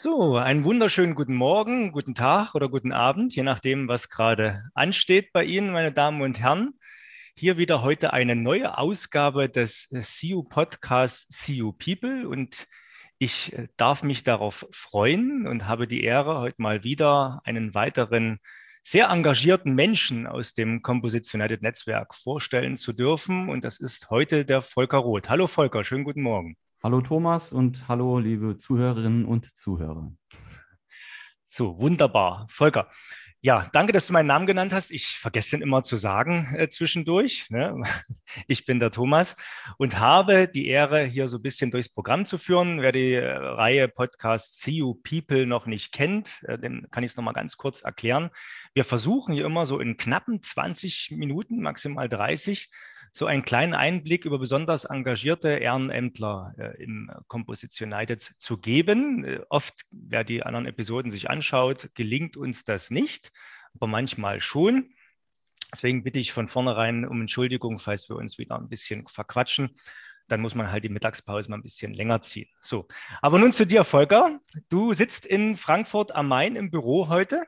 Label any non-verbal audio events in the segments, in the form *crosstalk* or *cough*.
So, einen wunderschönen guten Morgen, guten Tag oder guten Abend, je nachdem, was gerade ansteht bei Ihnen, meine Damen und Herren. Hier wieder heute eine neue Ausgabe des CU Podcasts CU People und ich äh, darf mich darauf freuen und habe die Ehre, heute mal wieder einen weiteren sehr engagierten Menschen aus dem Composition United Netzwerk vorstellen zu dürfen. Und das ist heute der Volker Roth. Hallo Volker, schönen guten Morgen. Hallo Thomas und hallo liebe Zuhörerinnen und Zuhörer. So, wunderbar. Volker, ja, danke, dass du meinen Namen genannt hast. Ich vergesse den immer zu sagen äh, zwischendurch. Ne? *laughs* Ich bin der Thomas und habe die Ehre, hier so ein bisschen durchs Programm zu führen. Wer die äh, Reihe Podcast See You People noch nicht kennt, äh, dem kann ich es nochmal ganz kurz erklären. Wir versuchen hier immer so in knappen 20 Minuten, maximal 30, so einen kleinen Einblick über besonders engagierte Ehrenämtler äh, im Composition United zu geben. Äh, oft, wer die anderen Episoden sich anschaut, gelingt uns das nicht, aber manchmal schon. Deswegen bitte ich von vornherein um Entschuldigung, falls wir uns wieder ein bisschen verquatschen. Dann muss man halt die Mittagspause mal ein bisschen länger ziehen. So, aber nun zu dir, Volker. Du sitzt in Frankfurt am Main im Büro heute.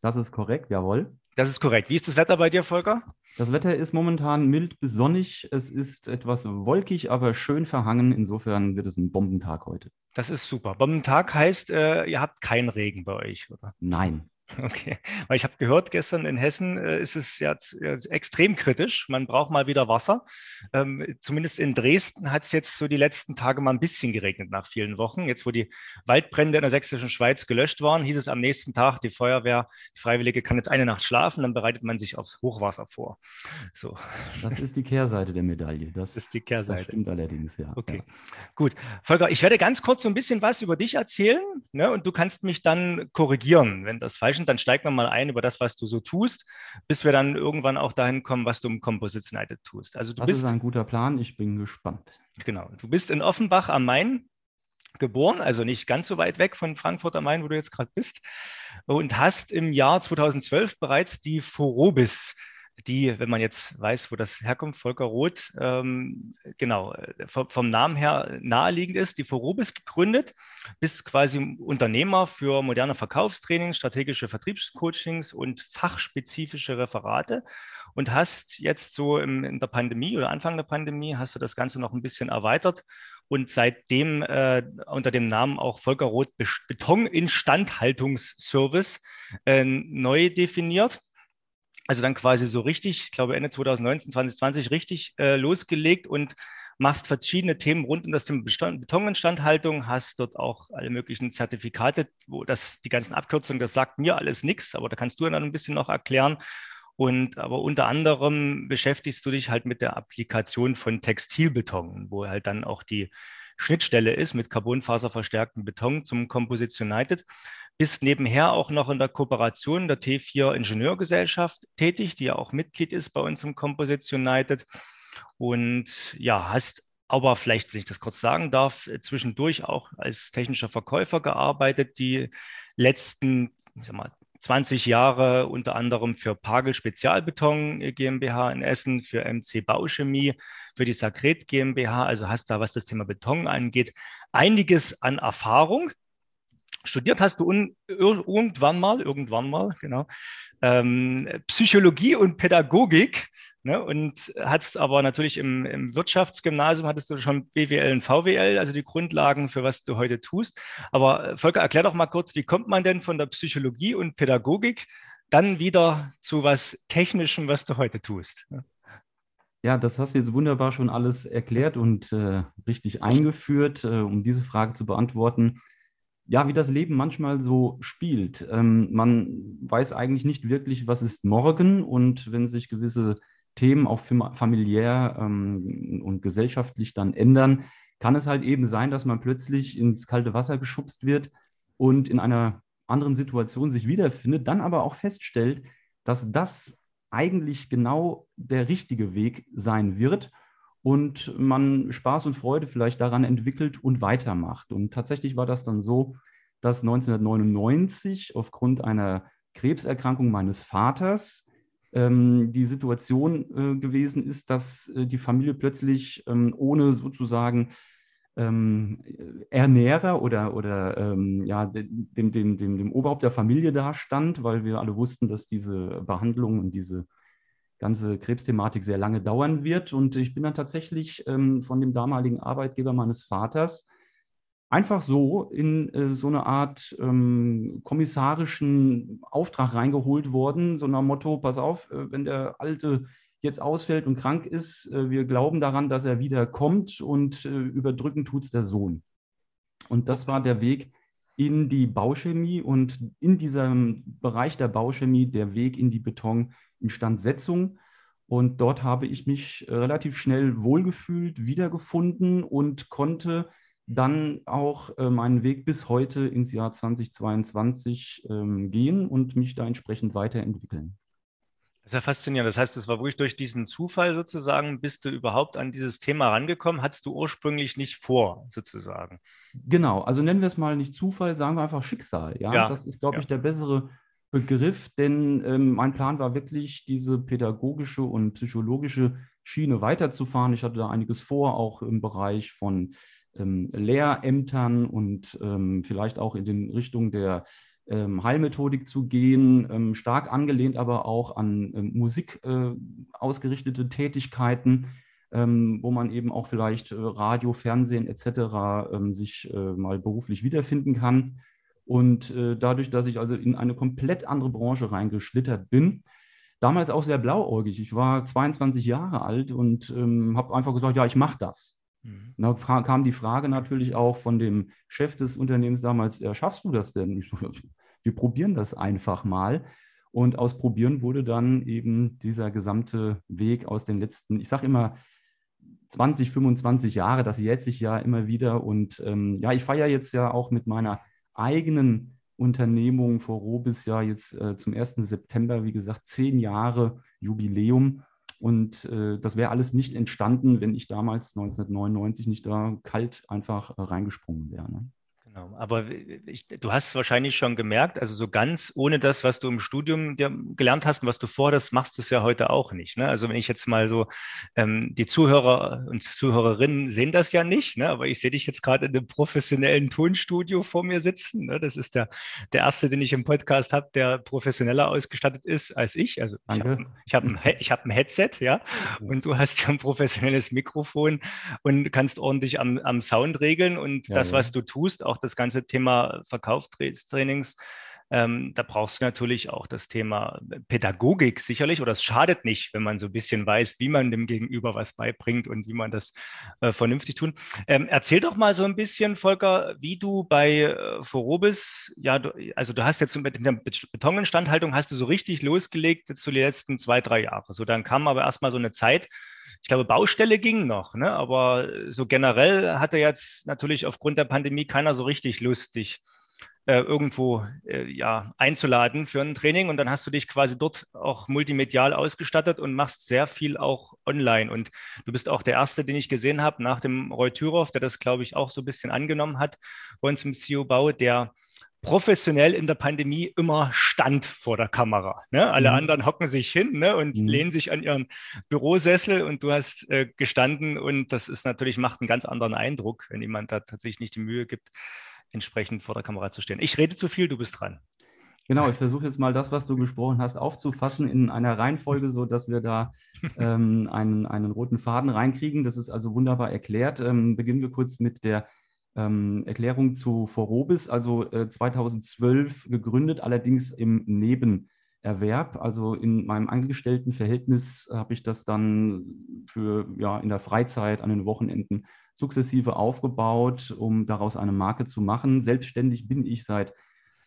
Das ist korrekt, jawohl. Das ist korrekt. Wie ist das Wetter bei dir, Volker? Das Wetter ist momentan mild bis sonnig. Es ist etwas wolkig, aber schön verhangen. Insofern wird es ein Bombentag heute. Das ist super. Bombentag heißt, äh, ihr habt keinen Regen bei euch, oder? Nein. *laughs* Okay, weil ich habe gehört, gestern in Hessen äh, ist es ja extrem kritisch. Man braucht mal wieder Wasser. Ähm, zumindest in Dresden hat es jetzt so die letzten Tage mal ein bisschen geregnet nach vielen Wochen. Jetzt, wo die Waldbrände in der sächsischen Schweiz gelöscht waren, hieß es am nächsten Tag, die Feuerwehr, die Freiwillige kann jetzt eine Nacht schlafen, dann bereitet man sich aufs Hochwasser vor. So. Das ist die Kehrseite der Medaille. Das, das ist die Kehrseite. Das stimmt allerdings, ja. Okay, ja. gut. Volker, ich werde ganz kurz so ein bisschen was über dich erzählen ne, und du kannst mich dann korrigieren, wenn das falsch ist. Dann steigen wir mal ein über das, was du so tust, bis wir dann irgendwann auch dahin kommen, was du im Composites United tust. Also du das bist, ist ein guter Plan. Ich bin gespannt. Genau. Du bist in Offenbach am Main geboren, also nicht ganz so weit weg von Frankfurt am Main, wo du jetzt gerade bist, und hast im Jahr 2012 bereits die Forobis die, wenn man jetzt weiß, wo das herkommt, Volker Roth, ähm, genau, äh, vom, vom, Namen her naheliegend ist, die Forobis gegründet, bist quasi Unternehmer für moderne Verkaufstrainings, strategische Vertriebscoachings und fachspezifische Referate. Und hast jetzt so im, in der Pandemie oder Anfang der Pandemie hast du das Ganze noch ein bisschen erweitert und seitdem äh, unter dem Namen auch Volker Roth Betoninstandhaltungsservice äh, neu definiert also dann quasi so richtig, ich glaube Ende 2019, 2020 richtig äh, losgelegt und machst verschiedene Themen rund um das Thema Betoninstandhaltung, hast dort auch alle möglichen Zertifikate, wo das, die ganzen Abkürzungen, das sagt mir alles nichts, aber da kannst du dann ein bisschen noch erklären. Und aber unter anderem beschäftigst du dich halt mit der Applikation von Textilbeton, wo halt dann auch die Schnittstelle ist mit carbonfaserverstärktem Beton zum Composition United bist nebenher auch noch in der Kooperation der T4 Ingenieurgesellschaft tätig, die ja auch Mitglied ist bei uns im Composition United. Und ja, hast aber vielleicht, wenn ich das kurz sagen darf, zwischendurch auch als technischer Verkäufer gearbeitet, die letzten, ich sag mal, 20 Jahre unter anderem für Pagel Spezialbeton GmbH in Essen, für MC Bauchemie, für die Sakret GmbH. Also hast da, was das Thema Beton angeht, einiges an Erfahrung. Studiert hast du irgendwann mal, irgendwann mal, genau, ähm, Psychologie und Pädagogik. Ne, und hattest aber natürlich im, im, Wirtschaftsgymnasium hattest du schon BWL und VWL, also die Grundlagen für was du heute tust. Aber äh, Volker, erklär doch mal kurz, wie kommt man denn von der Psychologie und Pädagogik dann wieder zu was Technischem, was du heute tust? Ja, das hast du jetzt wunderbar schon alles erklärt und äh, richtig eingeführt, äh, um diese Frage zu beantworten ja, wie das Leben manchmal so spielt. Ähm, man weiß eigentlich nicht wirklich, was ist morgen und wenn sich gewisse Themen auch familiär ähm, und gesellschaftlich dann ändern, kann es halt eben sein, dass man plötzlich ins kalte Wasser geschubst wird und in einer anderen Situation sich wiederfindet, dann aber auch feststellt, dass das eigentlich genau der richtige Weg sein wird und man Spaß und Freude vielleicht daran entwickelt und weitermacht. Und tatsächlich war das dann so, dass 1999 aufgrund einer Krebserkrankung meines Vaters ähm, die Situation äh, gewesen ist, dass äh, die Familie plötzlich ähm, ohne sozusagen ähm, Ernährer oder, oder ähm, ja, dem, dem, dem, dem Oberhaupt der Familie dastand, weil wir alle wussten, dass diese Behandlung und diese ganze Krebsthematik sehr lange dauern wird. Und ich bin dann tatsächlich ähm, von dem damaligen Arbeitgeber meines Vaters einfach so in äh, so eine Art ähm, kommissarischen Auftrag reingeholt worden, so nach Motto, pass auf, äh, wenn der alte jetzt ausfällt und krank ist, äh, wir glauben daran, dass er wieder kommt und äh, überdrücken tut es der Sohn. Und das war der Weg in die Bauchemie und in diesem Bereich der Bauchemie der Weg in die Betoninstandsetzung. Und dort habe ich mich äh, relativ schnell wohlgefühlt, wiedergefunden und konnte dann auch äh, meinen Weg bis heute ins Jahr 2022 ähm, gehen und mich da entsprechend weiterentwickeln. Das ist ja faszinierend. Das heißt, es war wirklich durch diesen Zufall sozusagen, bist du überhaupt an dieses Thema rangekommen? Hattest du ursprünglich nicht vor, sozusagen? Genau, also nennen wir es mal nicht Zufall, sagen wir einfach Schicksal. Ja, ja. das ist, glaube ja. ich, der bessere Begriff, denn ähm, mein Plan war wirklich, diese pädagogische und psychologische Schiene weiterzufahren. Ich hatte da einiges vor, auch im Bereich von ähm, Lehrämtern und ähm, vielleicht auch in den Richtungen der ähm, Heilmethodik zu gehen, ähm, stark angelehnt aber auch an ähm, Musik äh, ausgerichtete Tätigkeiten, wo man eben auch vielleicht äh, Radio, Fernsehen etc. sich äh, mal beruflich wiederfinden kann. Und äh, dadurch, dass ich also in eine komplett andere Branche reingeschlittert bin, damals auch sehr blauäugig. Ich war 22 Jahre alt und ähm, habe einfach gesagt, ja, ich mache das. Mhm. Da kam die Frage natürlich auch von dem Chef des Unternehmens damals, ja, schaffst du das denn? So, wir probieren das einfach mal. Und aus Probieren wurde dann eben dieser gesamte Weg aus den letzten, ich sage immer, 20, 25 Jahre, das jährt sich ja immer wieder. Und ähm, ja, ich feiere jetzt ja auch mit meiner eigenen Unternehmung vor Robis ja jetzt äh, zum 1. September, wie gesagt, zehn Jahre Jubiläum. Und äh, das wäre alles nicht entstanden, wenn ich damals 1999 nicht da kalt einfach äh, reingesprungen wäre. Ne? Genau, aber ich, du hast es wahrscheinlich schon gemerkt, also so ganz ohne das, was du im Studium gelernt hast und was du vorhast, machst du es ja heute auch nicht. Ne? Also wenn ich jetzt mal so, ähm, die Zuhörer und Zuhörerinnen sehen das ja nicht, ne? aber ich sehe dich jetzt gerade in einem professionellen Tonstudio vor mir sitzen. Ne? Das ist der, der erste, den ich im Podcast habe, der professioneller ausgestattet ist als ich. Also ich habe hab ein, ich hab ein Headset, ja, und du hast ja ein professionelles Mikrofon und kannst ordentlich am, am Sound regeln und ja, das, ja. was du tust, auch das ganze Thema Verkaufstrainings, ähm, da brauchst du natürlich auch das Thema Pädagogik sicherlich, oder es schadet nicht, wenn man so ein bisschen weiß, wie man dem Gegenüber was beibringt und wie man das äh, vernünftig tun. Ähm, erzähl doch mal so ein bisschen, Volker, wie du bei äh, Forobis, ja, du, also du hast jetzt mit der Betoninstandhaltung hast du so richtig losgelegt jetzt so die letzten zwei, drei Jahre. So, dann kam aber erstmal so eine Zeit, ich glaube, Baustelle ging noch, ne? aber so generell hatte jetzt natürlich aufgrund der Pandemie keiner so richtig Lust, dich äh, irgendwo äh, ja, einzuladen für ein Training. Und dann hast du dich quasi dort auch multimedial ausgestattet und machst sehr viel auch online. Und du bist auch der Erste, den ich gesehen habe, nach dem Roy Thüroff, der das, glaube ich, auch so ein bisschen angenommen hat bei uns im CEO-Bau, der professionell in der Pandemie immer stand vor der Kamera. Ne? Alle mhm. anderen hocken sich hin ne? und mhm. lehnen sich an ihren Bürosessel und du hast äh, gestanden und das ist natürlich, macht einen ganz anderen Eindruck, wenn jemand da tatsächlich nicht die Mühe gibt, entsprechend vor der Kamera zu stehen. Ich rede zu viel, du bist dran. Genau, ich versuche jetzt mal das, was du gesprochen hast, aufzufassen in einer Reihenfolge, so dass wir da *laughs* ähm, einen, einen roten Faden reinkriegen. Das ist also wunderbar erklärt. Ähm, beginnen wir kurz mit der ähm, Erklärung zu Forobis, also äh, 2012 gegründet, allerdings im Nebenerwerb. Also in meinem Angestelltenverhältnis habe ich das dann für ja in der Freizeit an den Wochenenden sukzessive aufgebaut, um daraus eine Marke zu machen. Selbstständig bin ich seit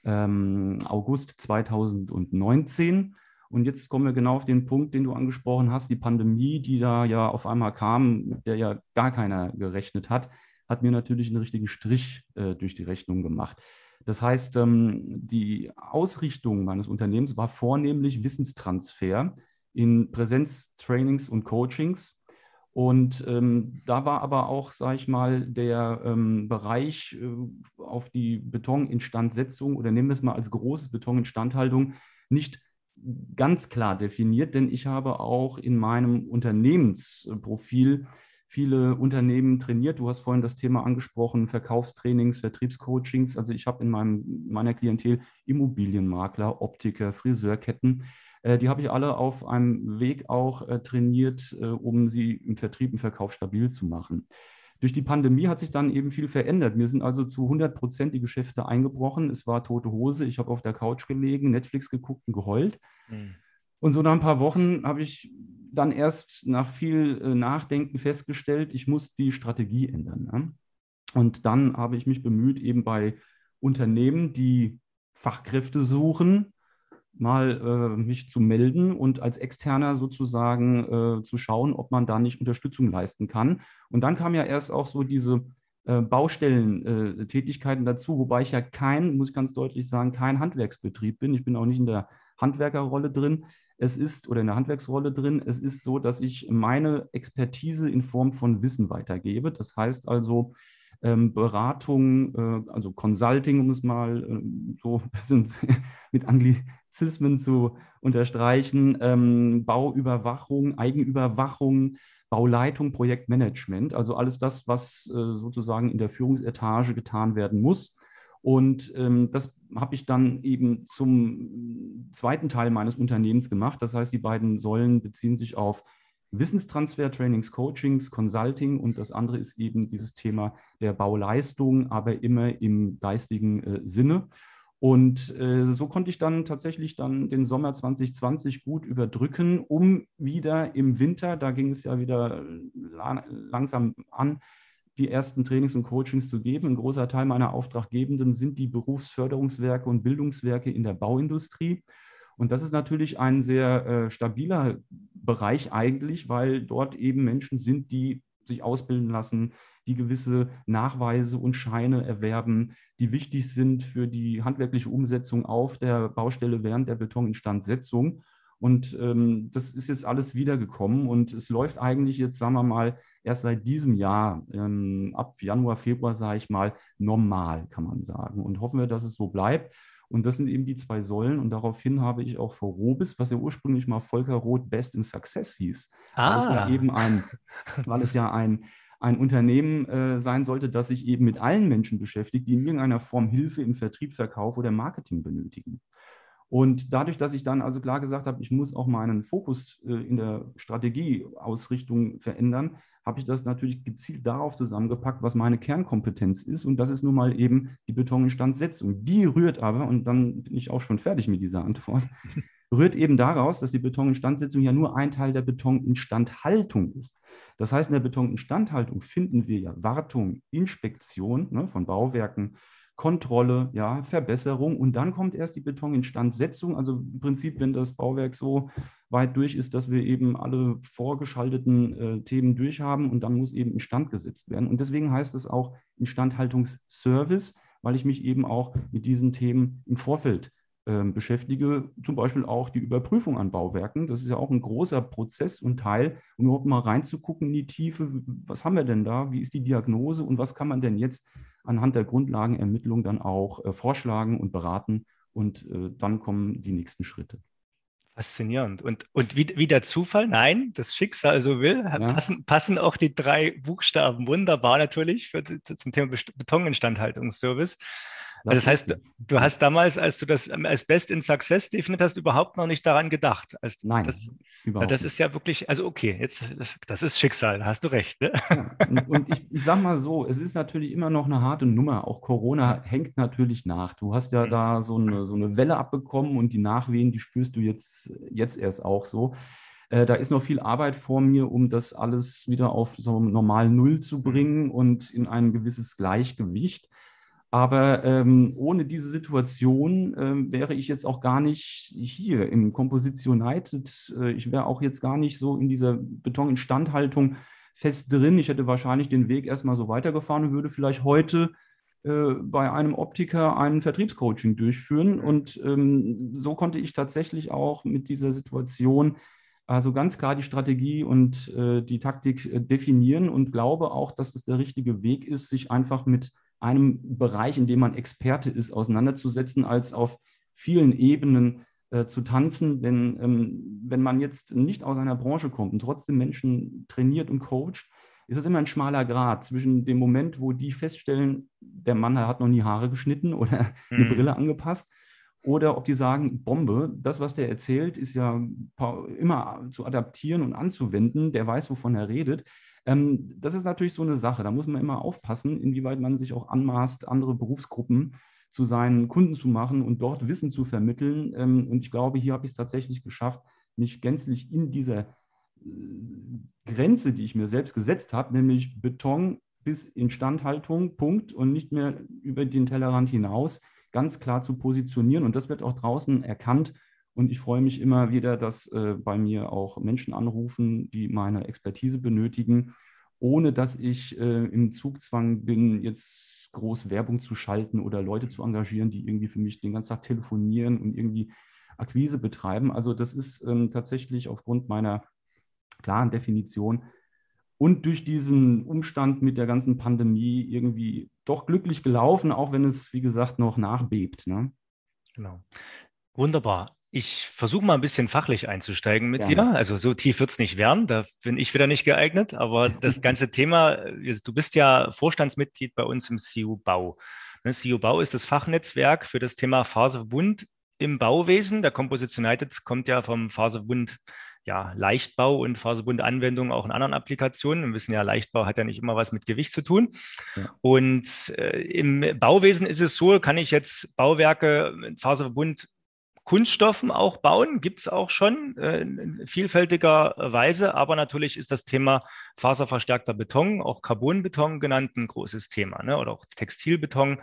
ähm, August 2019. Und jetzt kommen wir genau auf den Punkt, den du angesprochen hast, die Pandemie, die da ja auf einmal kam, mit der ja gar keiner gerechnet hat hat mir natürlich einen richtigen Strich äh, durch die Rechnung gemacht. Das heißt, ähm, die Ausrichtung meines Unternehmens war vornehmlich Wissenstransfer in Präsenztrainings und Coachings. Und ähm, da war aber auch, sage ich mal, der ähm, Bereich äh, auf die Betoninstandsetzung oder nehmen wir es mal als großes Betoninstandhaltung nicht ganz klar definiert, denn ich habe auch in meinem Unternehmensprofil viele Unternehmen trainiert. Du hast vorhin das Thema angesprochen, Verkaufstrainings, Vertriebscoachings. Also ich habe in meinem, meiner Klientel Immobilienmakler, Optiker, Friseurketten. Äh, die habe ich alle auf einem Weg auch äh, trainiert, äh, um sie im Vertrieb, im Verkauf stabil zu machen. Durch die Pandemie hat sich dann eben viel verändert. Mir sind also zu 100 Prozent die Geschäfte eingebrochen. Es war tote Hose. Ich habe auf der Couch gelegen, Netflix geguckt und geheult. Mhm. Und so nach ein paar Wochen habe ich dann erst nach viel Nachdenken festgestellt, ich muss die Strategie ändern. Ne? Und dann habe ich mich bemüht, eben bei Unternehmen, die Fachkräfte suchen, mal äh, mich zu melden und als Externer sozusagen äh, zu schauen, ob man da nicht Unterstützung leisten kann. Und dann kam ja erst auch so diese äh, Baustellentätigkeiten dazu, wobei ich ja kein, muss ich ganz deutlich sagen, kein Handwerksbetrieb bin. Ich bin auch nicht in der Handwerkerrolle drin. Es ist, oder in der Handwerksrolle drin, es ist so, dass ich meine Expertise in Form von Wissen weitergebe. Das heißt also, ähm, Beratung, äh, also Consulting, um es mal äh, so ein bisschen *laughs* mit Anglizismen zu unterstreichen, ähm, Bauüberwachung, Eigenüberwachung, Bauleitung, Projektmanagement, also alles das, was äh, sozusagen in der Führungsetage getan werden muss. Und ähm, das habe ich dann eben zum zweiten Teil meines Unternehmens gemacht. Das heißt, die beiden Säulen beziehen sich auf Wissenstransfer, Trainings, Coachings, Consulting und das andere ist eben dieses Thema der Bauleistung, aber immer im geistigen äh, Sinne. Und äh, so konnte ich dann tatsächlich dann den Sommer 2020 gut überdrücken, um wieder im Winter, da ging es ja wieder la langsam an, die ersten Trainings und Coachings zu geben. Ein großer Teil meiner Auftraggebenden sind die Berufsförderungswerke und Bildungswerke in der Bauindustrie. Und das ist natürlich ein sehr äh, stabiler Bereich eigentlich, weil dort eben Menschen sind, die sich ausbilden lassen, die gewisse Nachweise und Scheine erwerben, die wichtig sind für die handwerkliche Umsetzung auf der Baustelle während der Betoninstandsetzung. Und ähm, das ist jetzt alles wiedergekommen und es läuft eigentlich jetzt, sagen wir mal, erst seit diesem Jahr, ähm, ab Januar, Februar, sage ich mal, normal, kann man sagen. Und hoffen wir, dass es so bleibt. Und das sind eben die zwei Säulen. Und daraufhin habe ich auch vor Robis, was ja ursprünglich mal Volker Roth Best in Success hieß, ah. weil es ja ah. eben ein, *laughs* weil es ja ein, ein Unternehmen äh, sein sollte, das sich eben mit allen Menschen beschäftigt, die in irgendeiner Form Hilfe im Vertrieb, Verkauf oder Marketing benötigen. Und dadurch, dass ich dann also klar gesagt habe, ich muss auch meinen Fokus äh, in der Strategieausrichtung verändern, habe ich das natürlich gezielt darauf zusammengepackt, was meine Kernkompetenz ist. Und das ist nun mal eben die Betoninstandsetzung. Die rührt aber, und dann bin ich auch schon fertig mit dieser Antwort, *laughs* rührt eben daraus, dass die Betoninstandsetzung ja nur ein Teil der Betoninstandhaltung ist. Das heißt, in der Betoninstandhaltung finden wir ja Wartung, Inspektion ne, von Bauwerken, Kontrolle, ja, Verbesserung und dann kommt erst die Betoninstandsetzung. Also im Prinzip, wenn das Bauwerk so weit durch ist, dass wir eben alle vorgeschalteten äh, Themen durchhaben und dann muss eben instand gesetzt werden. Und deswegen heißt es auch Instandhaltungsservice, weil ich mich eben auch mit diesen Themen im Vorfeld äh, beschäftige, zum Beispiel auch die Überprüfung an Bauwerken. Das ist ja auch ein großer Prozess und Teil, um überhaupt mal reinzugucken in die Tiefe. Was haben wir denn da? Wie ist die Diagnose und was kann man denn jetzt anhand der Grundlagenermittlung dann auch äh, vorschlagen und beraten und äh, dann kommen die nächsten Schritte. Faszinierend. Und, und wie, wie der Zufall, nein, das Schicksal so will, ja. passen, passen auch die drei Buchstaben wunderbar natürlich für, zum Thema Betoninstandhaltungsservice. Also das heißt, du hast damals, als du das als Best in Success definiert hast, überhaupt noch nicht daran gedacht. Als, Nein, das, überhaupt Das ist ja wirklich, also okay, jetzt, das ist Schicksal, da hast du recht. Ne? Ja, und, und ich, ich sag mal so, es ist natürlich immer noch eine harte Nummer. Auch Corona hängt natürlich nach. Du hast ja mhm. da so eine, so eine Welle abbekommen und die Nachwehen, die spürst du jetzt, jetzt erst auch so äh, da ist noch viel Arbeit vor mir, um das alles wieder auf so normal Null zu mhm. bringen und in ein gewisses Gleichgewicht. Aber ähm, ohne diese Situation ähm, wäre ich jetzt auch gar nicht hier im Composition United. Äh, ich wäre auch jetzt gar nicht so in dieser Betoninstandhaltung fest drin. Ich hätte wahrscheinlich den Weg erstmal so weitergefahren und würde vielleicht heute äh, bei einem Optiker ein Vertriebscoaching durchführen. Und ähm, so konnte ich tatsächlich auch mit dieser Situation also ganz klar die Strategie und äh, die Taktik äh, definieren und glaube auch, dass es der richtige Weg ist, sich einfach mit einem Bereich, in dem man Experte ist, auseinanderzusetzen, als auf vielen Ebenen äh, zu tanzen. Denn ähm, wenn man jetzt nicht aus einer Branche kommt und trotzdem Menschen trainiert und coacht, ist es immer ein schmaler Grad zwischen dem Moment, wo die feststellen, der Mann hat noch nie Haare geschnitten *laughs* oder eine mhm. Brille angepasst, oder ob die sagen, Bombe, das, was der erzählt, ist ja immer zu adaptieren und anzuwenden, der weiß, wovon er redet. Ähm, das ist natürlich so eine Sache, da muss man immer aufpassen, inwieweit man sich auch anmaßt, andere Berufsgruppen zu seinen Kunden zu machen und dort Wissen zu vermitteln. Ähm, und ich glaube, hier habe ich es tatsächlich geschafft, mich gänzlich in dieser äh, Grenze, die ich mir selbst gesetzt habe, nämlich Beton bis Instandhaltung, Punkt, und nicht mehr über den Tellerrand hinaus, ganz klar zu positionieren. Und das wird auch draußen erkannt. Und ich freue mich immer wieder, dass äh, bei mir auch Menschen anrufen, die meine Expertise benötigen, ohne dass ich äh, im Zugzwang bin, jetzt groß Werbung zu schalten oder Leute zu engagieren, die irgendwie für mich den ganzen Tag telefonieren und irgendwie Akquise betreiben. Also das ist ähm, tatsächlich aufgrund meiner klaren Definition und durch diesen Umstand mit der ganzen Pandemie irgendwie doch glücklich gelaufen, auch wenn es, wie gesagt, noch nachbebt. Ne? Genau. Wunderbar. Ich versuche mal ein bisschen fachlich einzusteigen mit Gerne. dir. Also so tief wird es nicht werden, da bin ich wieder nicht geeignet. Aber das ganze Thema, du bist ja Vorstandsmitglied bei uns im CU Bau. Ne, CU Bau ist das Fachnetzwerk für das Thema Faserbund im Bauwesen. Der Composition United kommt ja vom Faserbund ja, Leichtbau und Faserbundanwendungen auch in anderen Applikationen. Wir wissen ja, Leichtbau hat ja nicht immer was mit Gewicht zu tun. Ja. Und äh, im Bauwesen ist es so, kann ich jetzt Bauwerke mit Faserbund Kunststoffen auch bauen, gibt es auch schon äh, in vielfältiger Weise, aber natürlich ist das Thema faserverstärkter Beton, auch Carbonbeton genannt, ein großes Thema ne? oder auch Textilbeton.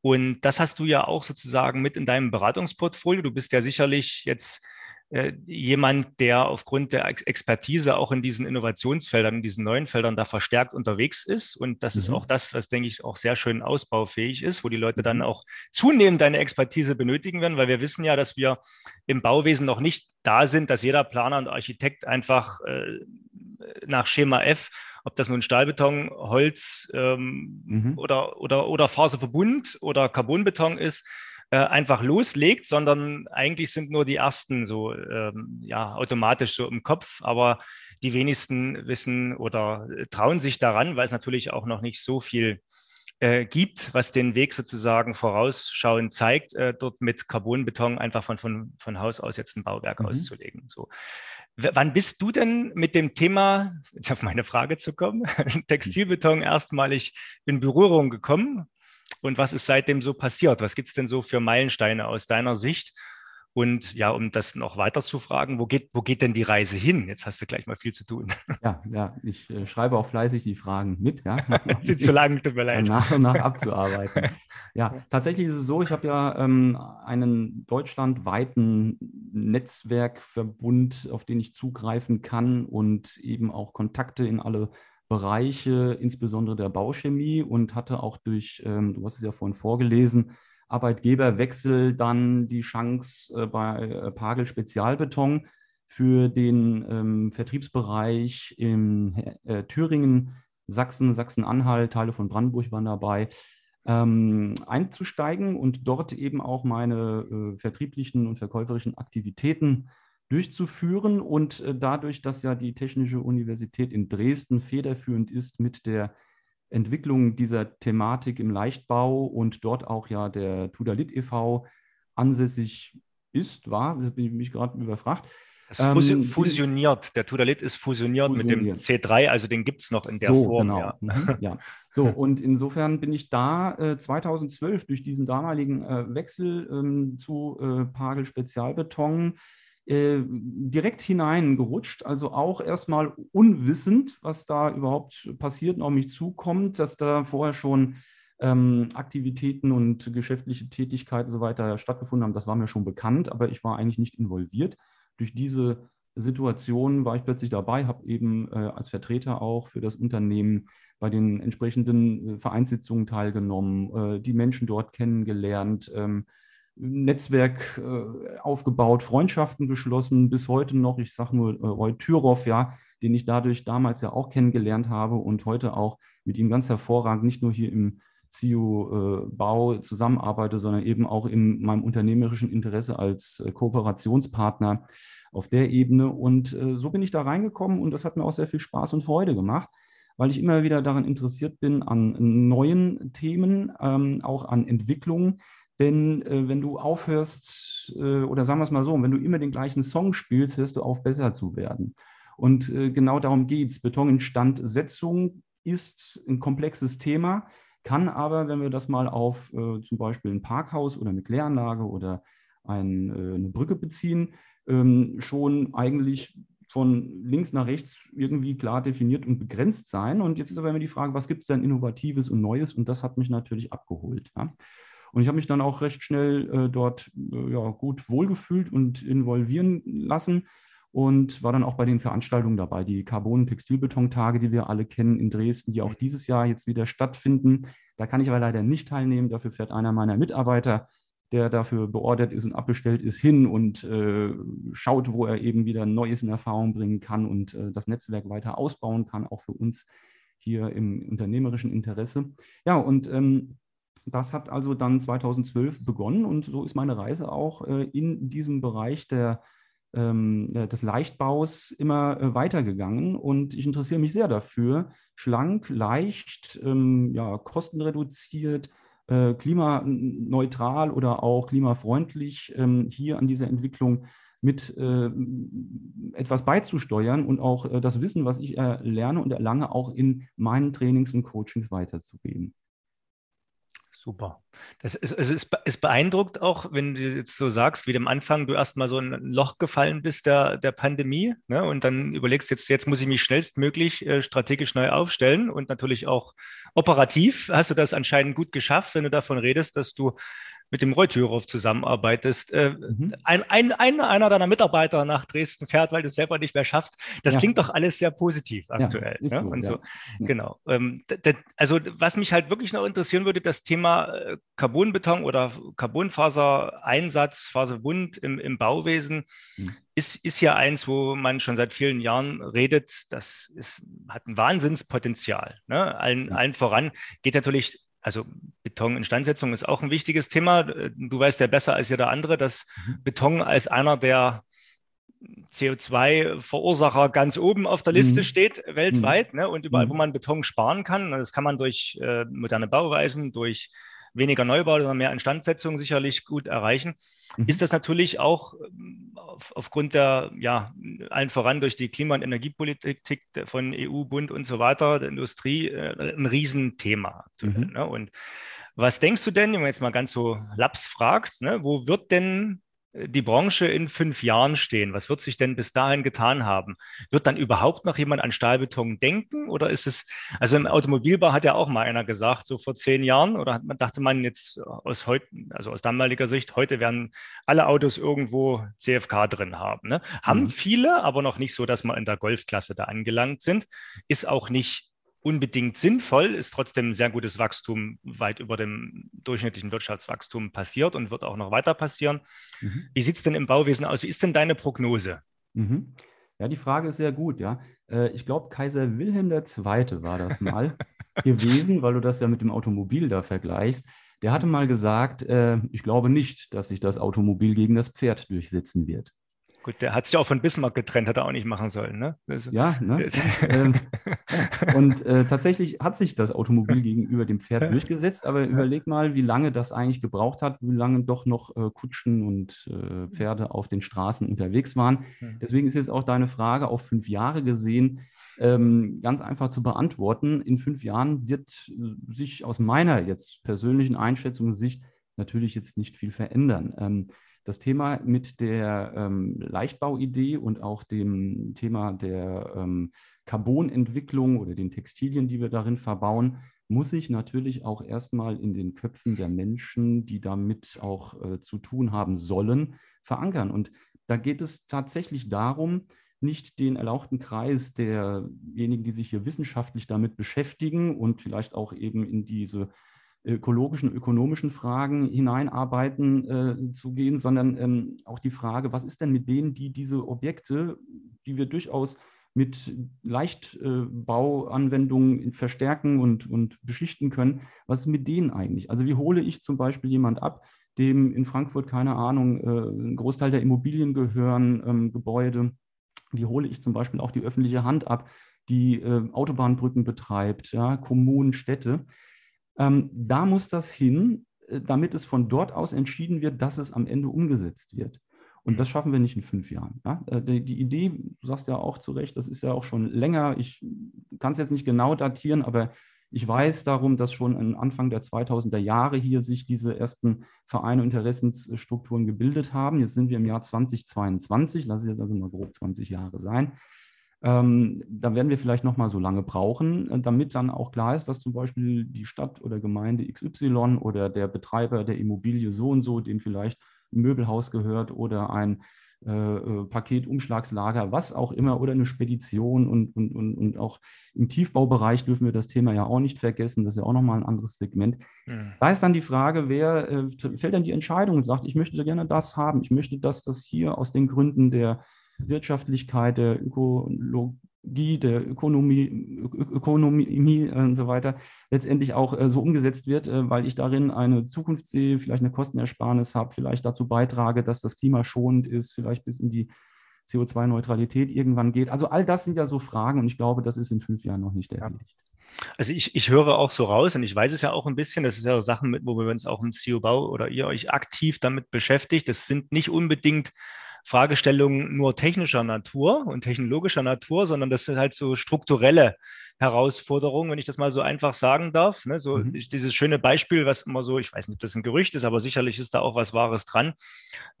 Und das hast du ja auch sozusagen mit in deinem Beratungsportfolio. Du bist ja sicherlich jetzt jemand, der aufgrund der Expertise auch in diesen Innovationsfeldern, in diesen neuen Feldern da verstärkt unterwegs ist. Und das mhm. ist auch das, was, denke ich, auch sehr schön ausbaufähig ist, wo die Leute dann mhm. auch zunehmend deine Expertise benötigen werden, weil wir wissen ja, dass wir im Bauwesen noch nicht da sind, dass jeder Planer und Architekt einfach äh, nach Schema F ob das nun Stahlbeton, Holz ähm, mhm. oder, oder, oder Faserverbund oder Carbonbeton ist, äh, einfach loslegt, sondern eigentlich sind nur die ersten so ähm, ja, automatisch so im Kopf, aber die wenigsten wissen oder trauen sich daran, weil es natürlich auch noch nicht so viel äh, gibt, was den Weg sozusagen vorausschauend zeigt, äh, dort mit Carbonbeton einfach von, von, von Haus aus jetzt ein Bauwerk mhm. auszulegen. So. W wann bist du denn mit dem Thema, jetzt auf meine Frage zu kommen, *laughs* Textilbeton erstmalig in Berührung gekommen? Und was ist seitdem so passiert? Was gibt es denn so für Meilensteine aus deiner Sicht? Und ja, um das noch weiter zu fragen, wo geht, wo geht denn die Reise hin? Jetzt hast du gleich mal viel zu tun. Ja, ja, ich äh, schreibe auch fleißig die Fragen mit, ja. *laughs* Sind zu lang, tut mir leid. Nach und nach abzuarbeiten. ja, tatsächlich ist es so, ich habe ja ähm, einen deutschlandweiten Netzwerkverbund, auf den ich zugreifen kann und eben auch Kontakte in alle Bereiche, insbesondere der Bauchemie und hatte auch durch, ähm, du hast es ja vorhin vorgelesen, Arbeitgeberwechsel dann die Chance äh, bei äh, Pagel Spezialbeton für den ähm, Vertriebsbereich in äh, Thüringen, Sachsen, Sachsen-Anhalt, Teile von Brandenburg waren dabei, ähm, einzusteigen und dort eben auch meine vertrieblichen und verkäuferischen Aktivitäten durchzuführen. Und äh, dadurch, dass ja die Technische Universität in Dresden federführend ist mit der Entwicklung dieser Thematik im Leichtbau und dort auch ja der Tudalit e.V. ansässig ist, war, das bin ich mich gerade überfragt. Es ähm, fusioniert, der Tudalit ist fusioniert, fusioniert, mit dem C3, also den gibt es noch in der so, Form. Genau. Ja. Mhm, ja. So, und insofern bin ich da äh, 2012 durch diesen damaligen äh, Wechsel ähm, zu äh, Pagel Spezialbeton äh, direkt hineingerutscht, also auch erstmal unwissend, was da überhaupt passiert und auf mich zukommt, dass da vorher schon ähm, Aktivitäten und geschäftliche Tätigkeiten und so weiter stattgefunden haben. Das war mir schon bekannt, aber ich war eigentlich nicht involviert. Durch diese Situation war ich plötzlich dabei, habe eben äh, als Vertreter auch für das Unternehmen bei den entsprechenden äh, Vereinssitzungen teilgenommen, äh, die Menschen dort kennengelernt, ähm, Netzwerk äh, aufgebaut, Freundschaften geschlossen, bis heute noch. Ich sage nur äh, Roy Thüroff, ja, den ich dadurch damals ja auch kennengelernt habe und heute auch mit ihm ganz hervorragend nicht nur hier im CIO äh, zusammenarbeite, sondern eben auch in meinem unternehmerischen Interesse als äh, Kooperationspartner auf der Ebene. Und äh, so bin ich da reingekommen und das hat mir auch sehr viel Spaß und Freude gemacht weil ich immer wieder daran interessiert bin an neuen Themen, ähm, auch an Entwicklungen. Denn äh, wenn du aufhörst, äh, oder sagen wir es mal so, wenn du immer den gleichen Song spielst, hörst du auf, besser zu werden. Und äh, genau darum geht es. Betoninstandsetzung ist ein komplexes Thema, kann aber, wenn wir das mal auf äh, zum Beispiel ein Parkhaus oder eine Kläranlage oder ein, äh, eine Brücke beziehen, ähm, schon eigentlich von links nach rechts irgendwie klar definiert und begrenzt sein. Und jetzt ist aber immer die Frage, was gibt es denn Innovatives und Neues? Und das hat mich natürlich abgeholt. Ja? Und ich habe mich dann auch recht schnell äh, dort äh, ja, gut wohlgefühlt und involvieren lassen und war dann auch bei den Veranstaltungen dabei, die Carbon-Textilbeton-Tage, die wir alle kennen in Dresden, die auch dieses Jahr jetzt wieder stattfinden. Da kann ich aber leider nicht teilnehmen. Dafür fährt einer meiner Mitarbeiter, der dafür beordert ist und abbestellt ist, hin und äh, schaut, wo er eben wieder Neues in Erfahrung bringen kann und äh, das Netzwerk weiter ausbauen kann, auch für uns hier im unternehmerischen Interesse. Ja, und ähm, das hat also dann 2012 begonnen und so ist meine Reise auch äh, in diesem Bereich der, ähm, des Leichtbaus immer äh, weitergegangen und ich interessiere mich sehr dafür, schlank, leicht, ähm, ja, kostenreduziert, äh, klimaneutral oder auch klimafreundlich ähm, hier an dieser Entwicklung mit äh, etwas beizusteuern und auch äh, das Wissen, was ich lerne und erlange, auch in meinen Trainings und Coachings weiterzugeben. Super. Das ist, also es, es beeindruckt auch, wenn du jetzt so sagst, wie am Anfang du erstmal so ein Loch gefallen bist der, der Pandemie ne, und dann überlegst, jetzt, jetzt muss ich mich schnellstmöglich äh, strategisch neu aufstellen und natürlich auch operativ hast du das anscheinend gut geschafft, wenn du davon redest, dass du mit dem Reutürhof zusammenarbeitest, äh, mhm. ein, ein, ein, einer deiner Mitarbeiter nach Dresden fährt, weil du es selber nicht mehr schaffst. Das ja. klingt doch alles sehr positiv aktuell. Ja, ne? so, so. Ja. Genau. Ähm, also was mich halt wirklich noch interessieren würde, das Thema äh, Carbonbeton oder Carbonfaser-Einsatz, Faserbund im, im Bauwesen. Mhm. Ist, ist ja eins, wo man schon seit vielen Jahren redet, das ist, hat ein Wahnsinnspotenzial. Ne? Allen, allen voran geht natürlich also Betoninstandsetzung ist auch ein wichtiges Thema. Du weißt ja besser als jeder andere, dass mhm. Beton als einer der CO2-Verursacher ganz oben auf der Liste mhm. steht weltweit. Mhm. Ne? Und überall, wo mhm. man Beton sparen kann, das kann man durch äh, moderne Bauweisen, durch weniger Neubau, sondern mehr Instandsetzung sicherlich gut erreichen, mhm. ist das natürlich auch auf, aufgrund der, ja, allen voran durch die Klima- und Energiepolitik von EU, Bund und so weiter, der Industrie, äh, ein Riesenthema. Mhm. Ne? Und was denkst du denn, wenn man jetzt mal ganz so laps fragt, ne, wo wird denn die Branche in fünf Jahren stehen? Was wird sich denn bis dahin getan haben? Wird dann überhaupt noch jemand an Stahlbeton denken? Oder ist es, also im Automobilbau hat ja auch mal einer gesagt, so vor zehn Jahren, oder hat man, dachte man jetzt aus heute, also aus damaliger Sicht, heute werden alle Autos irgendwo CFK drin haben. Ne? Haben mhm. viele, aber noch nicht so, dass wir in der Golfklasse da angelangt sind. Ist auch nicht unbedingt sinnvoll, ist trotzdem ein sehr gutes Wachstum weit über dem durchschnittlichen Wirtschaftswachstum passiert und wird auch noch weiter passieren. Mhm. Wie sieht es denn im Bauwesen aus? Wie ist denn deine Prognose? Mhm. Ja, die Frage ist sehr gut, ja. Äh, ich glaube, Kaiser Wilhelm II. war das mal *laughs* gewesen, weil du das ja mit dem Automobil da vergleichst. Der hatte mal gesagt, äh, ich glaube nicht, dass sich das Automobil gegen das Pferd durchsetzen wird. Gut, der hat sich auch von Bismarck getrennt, hat er auch nicht machen sollen, ne? Also, ja, ne? *laughs* ähm, und äh, tatsächlich hat sich das Automobil *laughs* gegenüber dem Pferd durchgesetzt, aber überleg mal, wie lange das eigentlich gebraucht hat, wie lange doch noch äh, Kutschen und äh, Pferde auf den Straßen unterwegs waren. Deswegen ist jetzt auch deine Frage auf fünf Jahre gesehen ähm, ganz einfach zu beantworten. In fünf Jahren wird äh, sich aus meiner jetzt persönlichen Einschätzung Sicht natürlich jetzt nicht viel verändern. Ähm, das Thema mit der ähm, Leichtbauidee und auch dem Thema der ähm, Carbonentwicklung oder den Textilien, die wir darin verbauen, muss sich natürlich auch erstmal in den Köpfen der Menschen, die damit auch äh, zu tun haben sollen, verankern. Und da geht es tatsächlich darum, nicht den erlauchten Kreis derjenigen, die sich hier wissenschaftlich damit beschäftigen und vielleicht auch eben in diese ökologischen, ökonomischen Fragen hineinarbeiten äh, zu gehen, sondern ähm, auch die Frage, was ist denn mit denen, die diese Objekte, die wir durchaus mit Leichtbauanwendungen äh, verstärken und, und beschichten können, was ist mit denen eigentlich? Also wie hole ich zum Beispiel jemand ab, dem in Frankfurt, keine Ahnung, äh, ein Großteil der Immobilien gehören, ähm, Gebäude, wie hole ich zum Beispiel auch die öffentliche Hand ab, die äh, Autobahnbrücken betreibt, ja, Kommunen, Städte. Ähm, da muss das hin, äh, damit es von dort aus entschieden wird, dass es am Ende umgesetzt wird. Und das schaffen wir nicht in fünf Jahren. Ja? Äh, die, die, Idee, du sagst ja auch zu Recht, das ist ja auch schon länger. Ich kann es jetzt nicht genau datieren, aber ich weiß darum, dass schon Anfang der 2000er Jahre hier sich diese ersten Vereine und Interessensstrukturen gebildet haben. Jetzt sind wir im Jahr 2022, lass es jetzt also mal grob 20 Jahre sein. Ähm, da werden wir vielleicht noch mal so lange brauchen, äh, damit dann auch klar ist, dass zum Beispiel die Stadt oder Gemeinde XY oder der Betreiber der Immobilie so und so, dem vielleicht ein Möbelhaus gehört oder ein äh, äh, Paketumschlagslager, was auch immer, oder eine Spedition und, und, und, und auch im Tiefbaubereich dürfen wir das Thema ja auch nicht vergessen. Das ist ja auch nochmal ein anderes Segment. Mhm. Da ist dann die Frage, wer äh, fällt dann die Entscheidung und sagt, ich möchte gerne das haben, ich möchte, dass das hier aus den Gründen der Wirtschaftlichkeit, der Ökologie, der Ökonomie, Ökonomie äh, und so weiter letztendlich auch äh, so umgesetzt wird, äh, weil ich darin eine Zukunft sehe, vielleicht eine Kostenersparnis habe, vielleicht dazu beitrage, dass das Klima schonend ist, vielleicht bis in die CO2-Neutralität irgendwann geht. Also all das sind ja so Fragen und ich glaube, das ist in fünf Jahren noch nicht erledigt. Also ich, ich höre auch so raus und ich weiß es ja auch ein bisschen, das ist ja Sachen, mit, wo wir uns auch im CEO-Bau oder ihr euch aktiv damit beschäftigt. Das sind nicht unbedingt Fragestellungen nur technischer Natur und technologischer Natur, sondern das sind halt so strukturelle Herausforderungen, wenn ich das mal so einfach sagen darf. Ne? So mhm. dieses schöne Beispiel, was immer so, ich weiß nicht, ob das ein Gerücht ist, aber sicherlich ist da auch was Wahres dran,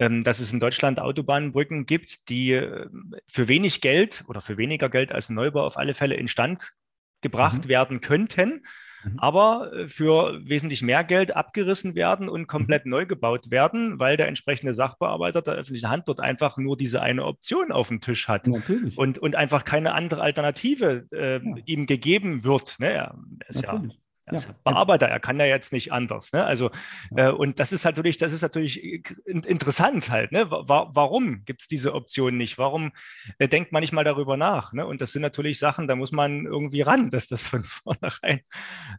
ähm, dass es in Deutschland Autobahnbrücken gibt, die äh, für wenig Geld oder für weniger Geld als Neubau auf alle Fälle instand gebracht mhm. werden könnten Mhm. aber äh, für wesentlich mehr Geld abgerissen werden und komplett mhm. neu gebaut werden, weil der entsprechende Sachbearbeiter der öffentlichen Hand dort einfach nur diese eine Option auf dem Tisch hat Natürlich. Und, und einfach keine andere Alternative äh, ja. ihm gegeben wird. Ne? Er ist Natürlich. ja er ist ja. Bearbeiter, er kann ja jetzt nicht anders. Ne? Also, äh, und das ist natürlich, das ist natürlich interessant halt. Ne? Wa warum gibt es diese Option nicht? Warum äh, denkt man nicht mal darüber nach? Ne? Und das sind natürlich Sachen, da muss man irgendwie ran, dass das von *laughs* vornherein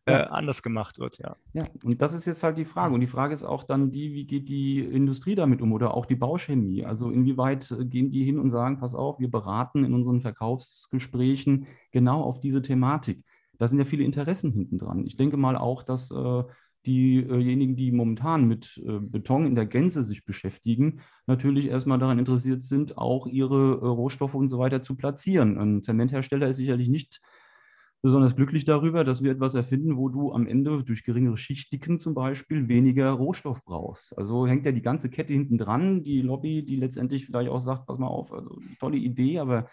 äh, ja. anders gemacht wird. Ja. ja, und das ist jetzt halt die Frage. Und die Frage ist auch dann die, wie geht die Industrie damit um oder auch die Bauchemie? Also inwieweit äh, gehen die hin und sagen, pass auf, wir beraten in unseren Verkaufsgesprächen genau auf diese Thematik da sind ja viele Interessen hinten dran. Ich denke mal auch, dass äh, diejenigen, die momentan mit äh, Beton in der Gänze sich beschäftigen, natürlich erstmal daran interessiert sind, auch ihre äh, Rohstoffe und so weiter zu platzieren. Ein Zementhersteller ist sicherlich nicht besonders glücklich darüber, dass wir etwas erfinden, wo du am Ende durch geringere Schichtdicken zum Beispiel weniger Rohstoff brauchst. Also hängt ja die ganze Kette hinten dran, die Lobby, die letztendlich vielleicht auch sagt, pass mal auf, also tolle Idee, aber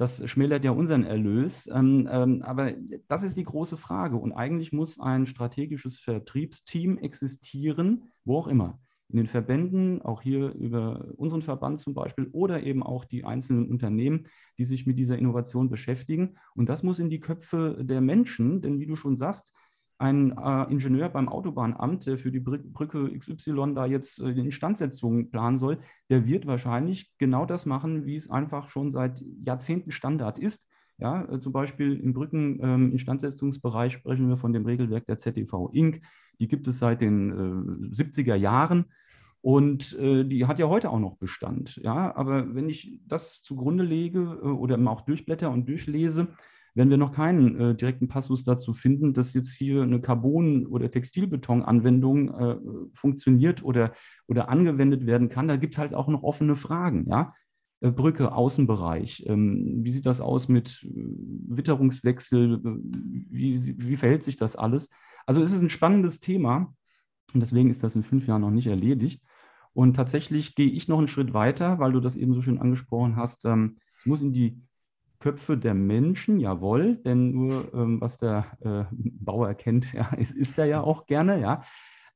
das schmälert ja unseren Erlös. Ähm, ähm, aber das ist die große Frage. Und eigentlich muss ein strategisches Vertriebsteam existieren, wo auch immer. In den Verbänden, auch hier über unseren Verband zum Beispiel, oder eben auch die einzelnen Unternehmen, die sich mit dieser Innovation beschäftigen. Und das muss in die Köpfe der Menschen, denn wie du schon sagst, ein äh, Ingenieur beim Autobahnamt, der für die Brücke XY da jetzt äh, die Instandsetzung planen soll, der wird wahrscheinlich genau das machen, wie es einfach schon seit Jahrzehnten Standard ist. Ja, äh, zum Beispiel im Brückeninstandsetzungsbereich ähm, sprechen wir von dem Regelwerk der ZDV Inc. Die gibt es seit den 70er äh, Jahren. Und äh, die hat ja heute auch noch Bestand. Ja, aber wenn ich das zugrunde lege äh, oder auch durchblätter und durchlese, werden wir noch keinen äh, direkten Passus dazu finden, dass jetzt hier eine Carbon- oder Textilbeton-Anwendung äh, funktioniert oder, oder angewendet werden kann. Da gibt es halt auch noch offene Fragen. Ja? Äh, Brücke, Außenbereich. Ähm, wie sieht das aus mit äh, Witterungswechsel? Äh, wie, wie verhält sich das alles? Also es ist ein spannendes Thema und deswegen ist das in fünf Jahren noch nicht erledigt. Und tatsächlich gehe ich noch einen Schritt weiter, weil du das eben so schön angesprochen hast. Ähm, es muss in die Köpfe der Menschen, jawohl, denn nur ähm, was der äh, Bauer erkennt, *laughs* ja, ist, ist er ja auch gerne, ja.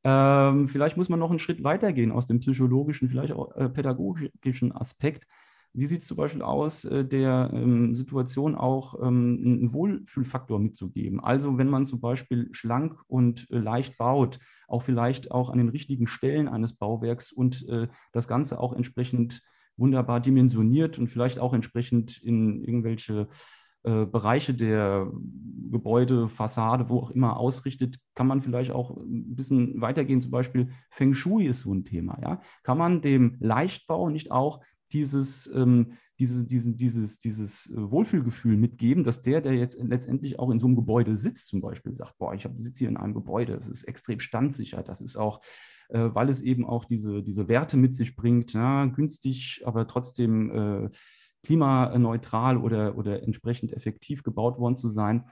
Ähm, vielleicht muss man noch einen Schritt weitergehen aus dem psychologischen, vielleicht auch äh, pädagogischen Aspekt. Wie sieht es zum Beispiel aus, äh, der ähm, Situation auch ähm, einen Wohlfühlfaktor mitzugeben? Also wenn man zum Beispiel schlank und äh, leicht baut, auch vielleicht auch an den richtigen Stellen eines Bauwerks und äh, das Ganze auch entsprechend wunderbar dimensioniert und vielleicht auch entsprechend in irgendwelche äh, Bereiche der Gebäude, Fassade, wo auch immer ausrichtet, kann man vielleicht auch ein bisschen weitergehen. Zum Beispiel Feng Shui ist so ein Thema. Ja? Kann man dem Leichtbau nicht auch dieses, ähm, diese, diesen, dieses, dieses äh, Wohlfühlgefühl mitgeben, dass der, der jetzt letztendlich auch in so einem Gebäude sitzt, zum Beispiel sagt, boah, ich sitze hier in einem Gebäude, es ist extrem standsicher, das ist auch, weil es eben auch diese, diese Werte mit sich bringt, ja, günstig, aber trotzdem äh, klimaneutral oder, oder entsprechend effektiv gebaut worden zu sein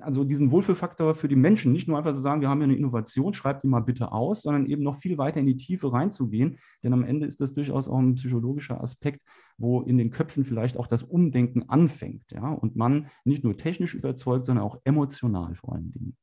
also diesen Wohlfühlfaktor für die Menschen, nicht nur einfach zu sagen, wir haben hier eine Innovation, schreibt die mal bitte aus, sondern eben noch viel weiter in die Tiefe reinzugehen. Denn am Ende ist das durchaus auch ein psychologischer Aspekt, wo in den Köpfen vielleicht auch das Umdenken anfängt. Ja? Und man nicht nur technisch überzeugt, sondern auch emotional vor allen Dingen.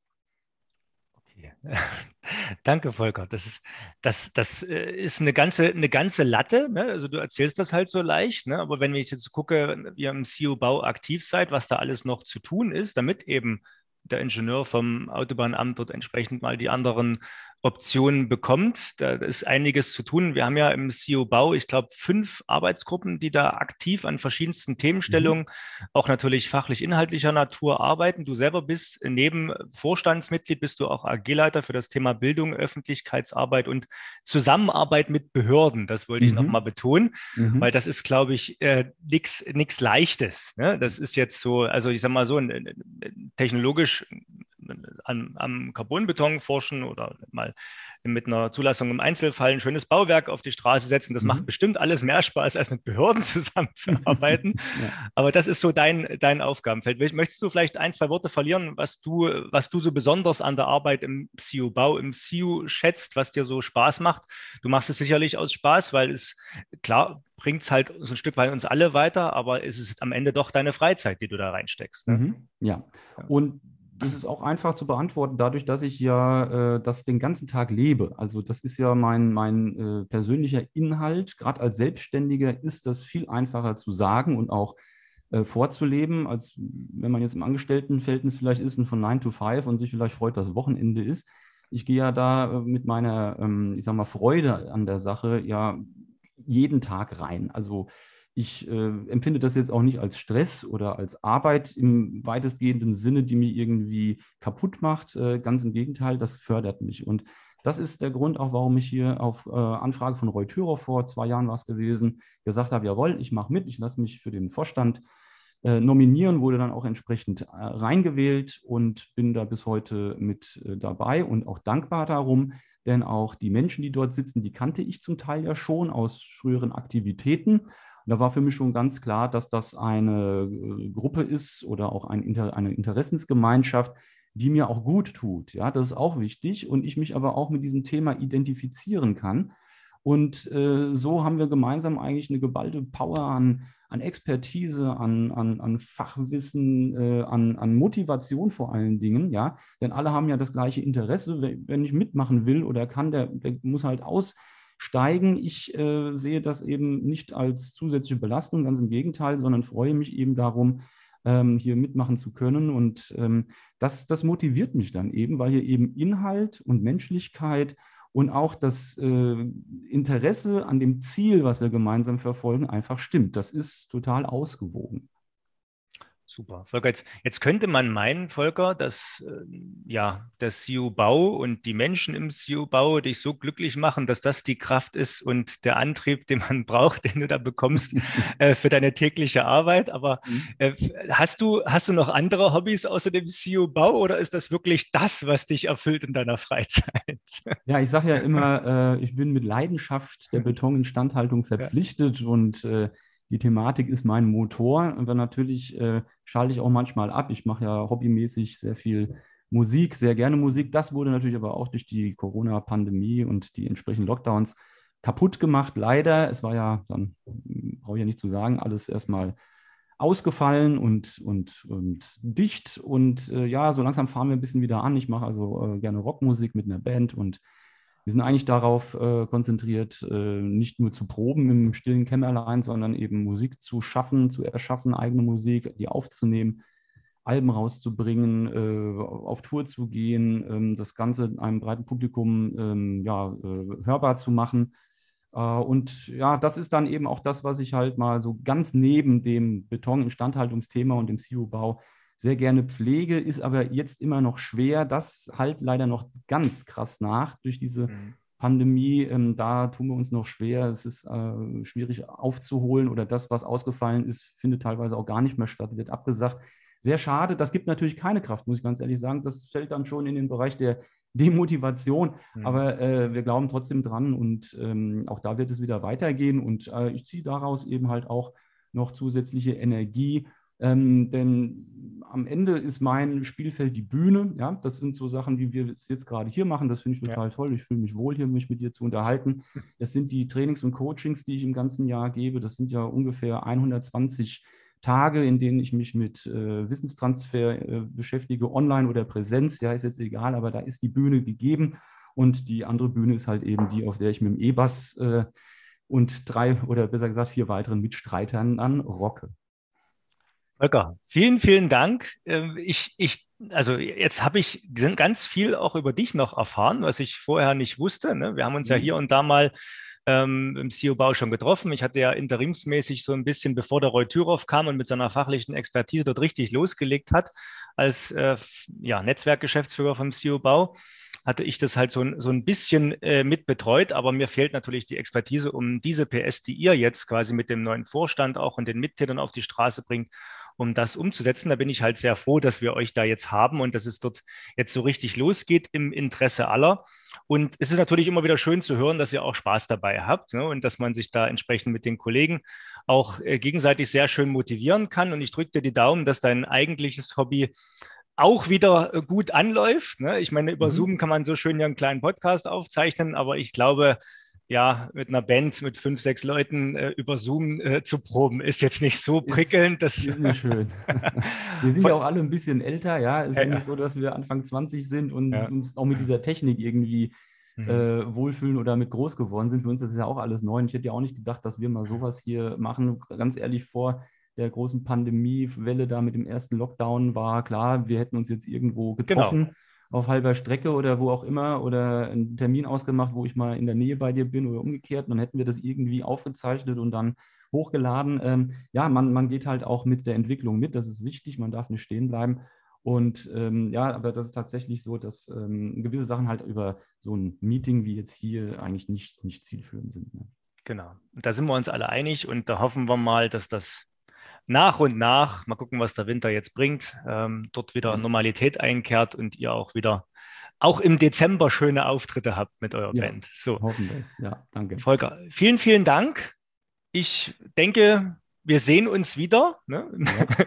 *laughs* Danke, Volker. Das ist, das, das äh, ist eine ganze, eine ganze Latte. Ne? Also du erzählst das halt so leicht, ne? aber wenn ich jetzt gucke, wie ihr im CEO-Bau aktiv seid, was da alles noch zu tun ist, damit eben der Ingenieur vom Autobahnamt dort entsprechend mal die anderen Optionen bekommt. Da ist einiges zu tun. Wir haben ja im CEO Bau, ich glaube, fünf Arbeitsgruppen, die da aktiv an verschiedensten Themenstellungen, mhm. auch natürlich fachlich inhaltlicher Natur arbeiten. Du selber bist neben Vorstandsmitglied, bist du auch AG-Leiter für das Thema Bildung, Öffentlichkeitsarbeit und Zusammenarbeit mit Behörden. Das wollte mhm. ich nochmal betonen, mhm. weil das ist, glaube ich, äh, nichts Leichtes. Ne? Das ist jetzt so, also ich sage mal so, technologisch an, am Carbonbeton forschen oder mal mit einer Zulassung im Einzelfall ein schönes Bauwerk auf die Straße setzen. Das mhm. macht bestimmt alles mehr Spaß, als mit Behörden *laughs* zusammenzuarbeiten. *laughs* ja. Aber das ist so dein, dein Aufgabenfeld. Möchtest du vielleicht ein, zwei Worte verlieren, was du, was du so besonders an der Arbeit im CU-Bau, im CU schätzt, was dir so Spaß macht? Du machst es sicherlich aus Spaß, weil es klar bringt es halt so ein Stück weit uns alle weiter, aber es ist am Ende doch deine Freizeit, die du da reinsteckst. Ne? Mhm. Ja. Und das ist auch einfach zu beantworten, dadurch, dass ich ja äh, das den ganzen Tag lebe. Also das ist ja mein, mein äh, persönlicher Inhalt. Gerade als Selbstständiger ist das viel einfacher zu sagen und auch äh, vorzuleben, als wenn man jetzt im Angestelltenverhältnis vielleicht ist und von 9 to 5 und sich vielleicht freut, dass Wochenende ist. Ich gehe ja da äh, mit meiner, ähm, ich sag mal, Freude an der Sache ja jeden Tag rein. Also ich äh, empfinde das jetzt auch nicht als Stress oder als Arbeit im weitestgehenden Sinne, die mich irgendwie kaputt macht. Äh, ganz im Gegenteil, das fördert mich. Und das ist der Grund auch, warum ich hier auf äh, Anfrage von Roy Thürer vor zwei Jahren war es gewesen, gesagt habe, jawohl, ich mache mit, ich lasse mich für den Vorstand äh, nominieren, wurde dann auch entsprechend äh, reingewählt und bin da bis heute mit äh, dabei und auch dankbar darum, denn auch die Menschen, die dort sitzen, die kannte ich zum Teil ja schon aus früheren Aktivitäten und da war für mich schon ganz klar, dass das eine äh, Gruppe ist oder auch ein Inter eine Interessensgemeinschaft, die mir auch gut tut. Ja, das ist auch wichtig und ich mich aber auch mit diesem Thema identifizieren kann. Und äh, so haben wir gemeinsam eigentlich eine geballte Power an, an Expertise, an, an, an Fachwissen, äh, an, an Motivation vor allen Dingen, ja. Denn alle haben ja das gleiche Interesse. Wenn ich mitmachen will oder kann, der, der muss halt aus steigen. Ich äh, sehe das eben nicht als zusätzliche Belastung, ganz im Gegenteil, sondern freue mich eben darum, ähm, hier mitmachen zu können. Und ähm, das, das motiviert mich dann eben, weil hier eben Inhalt und Menschlichkeit und auch das äh, Interesse an dem Ziel, was wir gemeinsam verfolgen, einfach stimmt. Das ist total ausgewogen. Super. Volker, jetzt, jetzt, könnte man meinen, Volker, dass äh, ja, das CU-Bau und die Menschen im CU-Bau dich so glücklich machen, dass das die Kraft ist und der Antrieb, den man *laughs* braucht, den du da bekommst *laughs* äh, für deine tägliche Arbeit. Aber mhm. äh, hast, du, hast du noch andere Hobbys außer dem CU-Bau oder ist das wirklich das, was dich erfüllt in deiner Freizeit? *laughs* Ja, ich sage ja immer, äh, ich bin mit Leidenschaft der Betoninstandhaltung verpflichtet ja. und äh, die Thematik ist mein Motor. Und dann natürlich äh, schalte ich auch manchmal ab. Ich mache ja hobbymäßig sehr viel Musik, sehr gerne Musik. Das wurde natürlich aber auch durch die Corona-Pandemie und die entsprechenden Lockdowns kaputt gemacht. Leider, es war ja, dann brauche ich ja nicht zu sagen, alles erstmal ausgefallen und, und, und dicht. Und äh, ja, so langsam fahren wir ein bisschen wieder an. Ich mache also äh, gerne Rockmusik mit einer Band und wir sind eigentlich darauf äh, konzentriert, äh, nicht nur zu proben im stillen Kämmerlein, sondern eben Musik zu schaffen, zu erschaffen, eigene Musik, die aufzunehmen, Alben rauszubringen, äh, auf Tour zu gehen, ähm, das Ganze einem breiten Publikum ähm, ja, äh, hörbar zu machen. Äh, und ja, das ist dann eben auch das, was ich halt mal so ganz neben dem Beton-Instandhaltungsthema und dem CIO-Bau sehr gerne pflege, ist aber jetzt immer noch schwer. Das halt leider noch ganz krass nach durch diese mhm. Pandemie, ähm, da tun wir uns noch schwer. Es ist äh, schwierig aufzuholen oder das, was ausgefallen ist, findet teilweise auch gar nicht mehr statt, wird abgesagt. Sehr schade. Das gibt natürlich keine Kraft, muss ich ganz ehrlich sagen. Das fällt dann schon in den Bereich der Demotivation. Mhm. Aber äh, wir glauben trotzdem dran und ähm, auch da wird es wieder weitergehen. Und äh, ich ziehe daraus eben halt auch noch zusätzliche Energie ähm, denn am Ende ist mein Spielfeld die Bühne. Ja, das sind so Sachen, wie wir es jetzt gerade hier machen. Das finde ich total ja. toll. Ich fühle mich wohl hier, mich mit dir zu unterhalten. *laughs* Das sind die Trainings und Coachings, die ich im ganzen Jahr gebe. Das sind ja ungefähr 120 Tage, in denen ich mich mit äh, Wissenstransfer äh, beschäftige, online oder Präsenz. Ja, ist jetzt egal, aber da ist die Bühne gegeben. Und die andere Bühne ist halt eben die, auf der ich mit dem E-Bass äh, und drei oder besser gesagt vier weiteren Mitstreitern an rocke. Volker, vielen, vielen Dank. Ähm, ich, ich, also jetzt habe ich ganz viel auch über dich noch erfahren, was ich vorher nicht wusste. Ne? Wir haben uns mhm. ja hier und da mal ähm, im CEO-Bau schon getroffen. Ich hatte ja interimsmäßig so ein bisschen, bevor der Roy Thüroff kam und mit seiner fachlichen Expertise dort richtig losgelegt hat, als äh, ja, Netzwerkgeschäftsführer vom CEO-Bau, hatte ich das halt so, so ein bisschen äh, mit betreut, aber mir fehlt natürlich die Expertise, um diese PS, die ihr jetzt quasi mit dem neuen Vorstand auch und den Mitgliedern auf die Straße bringt, um das umzusetzen. Da bin ich halt sehr froh, dass wir euch da jetzt haben und dass es dort jetzt so richtig losgeht im Interesse aller. Und es ist natürlich immer wieder schön zu hören, dass ihr auch Spaß dabei habt ne? und dass man sich da entsprechend mit den Kollegen auch äh, gegenseitig sehr schön motivieren kann. Und ich drücke dir die Daumen, dass dein eigentliches Hobby auch wieder äh, gut anläuft. Ne? Ich meine, über mhm. Zoom kann man so schön ja einen kleinen Podcast aufzeichnen, aber ich glaube, ja, mit einer Band mit fünf, sechs Leuten äh, über Zoom äh, zu proben, ist jetzt nicht so prickelnd. Das ist nicht schön. *laughs* wir sind ja auch alle ein bisschen älter, ja. Es ist ja, nicht so, dass wir Anfang 20 sind und ja. uns auch mit dieser Technik irgendwie mhm. äh, wohlfühlen oder mit groß geworden sind. Für uns ist das ja auch alles neu. Und ich hätte ja auch nicht gedacht, dass wir mal sowas hier machen. Ganz ehrlich, vor der großen Pandemiewelle da mit dem ersten Lockdown war klar, wir hätten uns jetzt irgendwo genau. getroffen. Genau auf halber Strecke oder wo auch immer oder einen Termin ausgemacht, wo ich mal in der Nähe bei dir bin oder umgekehrt. Und dann hätten wir das irgendwie aufgezeichnet und dann hochgeladen. Ähm, ja, man, man geht halt auch mit der Entwicklung mit. Das ist wichtig. Man darf nicht stehen bleiben. Und ähm, ja, aber das ist tatsächlich so, dass ähm, gewisse Sachen halt über so ein Meeting wie jetzt hier eigentlich nicht, nicht zielführend sind. Ne? Genau. Da sind wir uns alle einig und da hoffen wir mal, dass das nach und nach, mal gucken, was der Winter jetzt bringt, ähm, dort wieder Normalität einkehrt und ihr auch wieder auch im Dezember schöne Auftritte habt mit eurer ja, Band. So. Hoffen wir es. Ja, danke. Volker, vielen, vielen Dank. Ich denke, wir sehen uns wieder ne?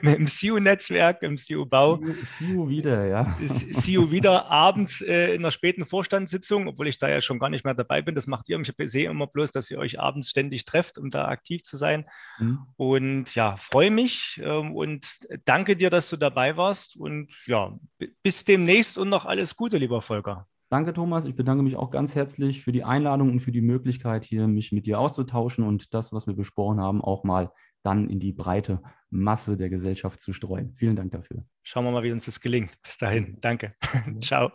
ja. *laughs* im SEO-Netzwerk, im SEO-Bau. SEO wieder, ja. SEO wieder abends äh, in einer späten Vorstandssitzung, obwohl ich da ja schon gar nicht mehr dabei bin. Das macht ihr. Ich sehe immer bloß, dass ihr euch abends ständig trefft, um da aktiv zu sein. Mhm. Und ja, freue mich ähm, und danke dir, dass du dabei warst. Und ja, bis demnächst und noch alles Gute, lieber Volker. Danke, Thomas. Ich bedanke mich auch ganz herzlich für die Einladung und für die Möglichkeit, hier mich mit dir auszutauschen und das, was wir besprochen haben, auch mal dann in die breite Masse der Gesellschaft zu streuen. Vielen Dank dafür. Schauen wir mal, wie uns das gelingt. Bis dahin. Danke. *laughs* Ciao.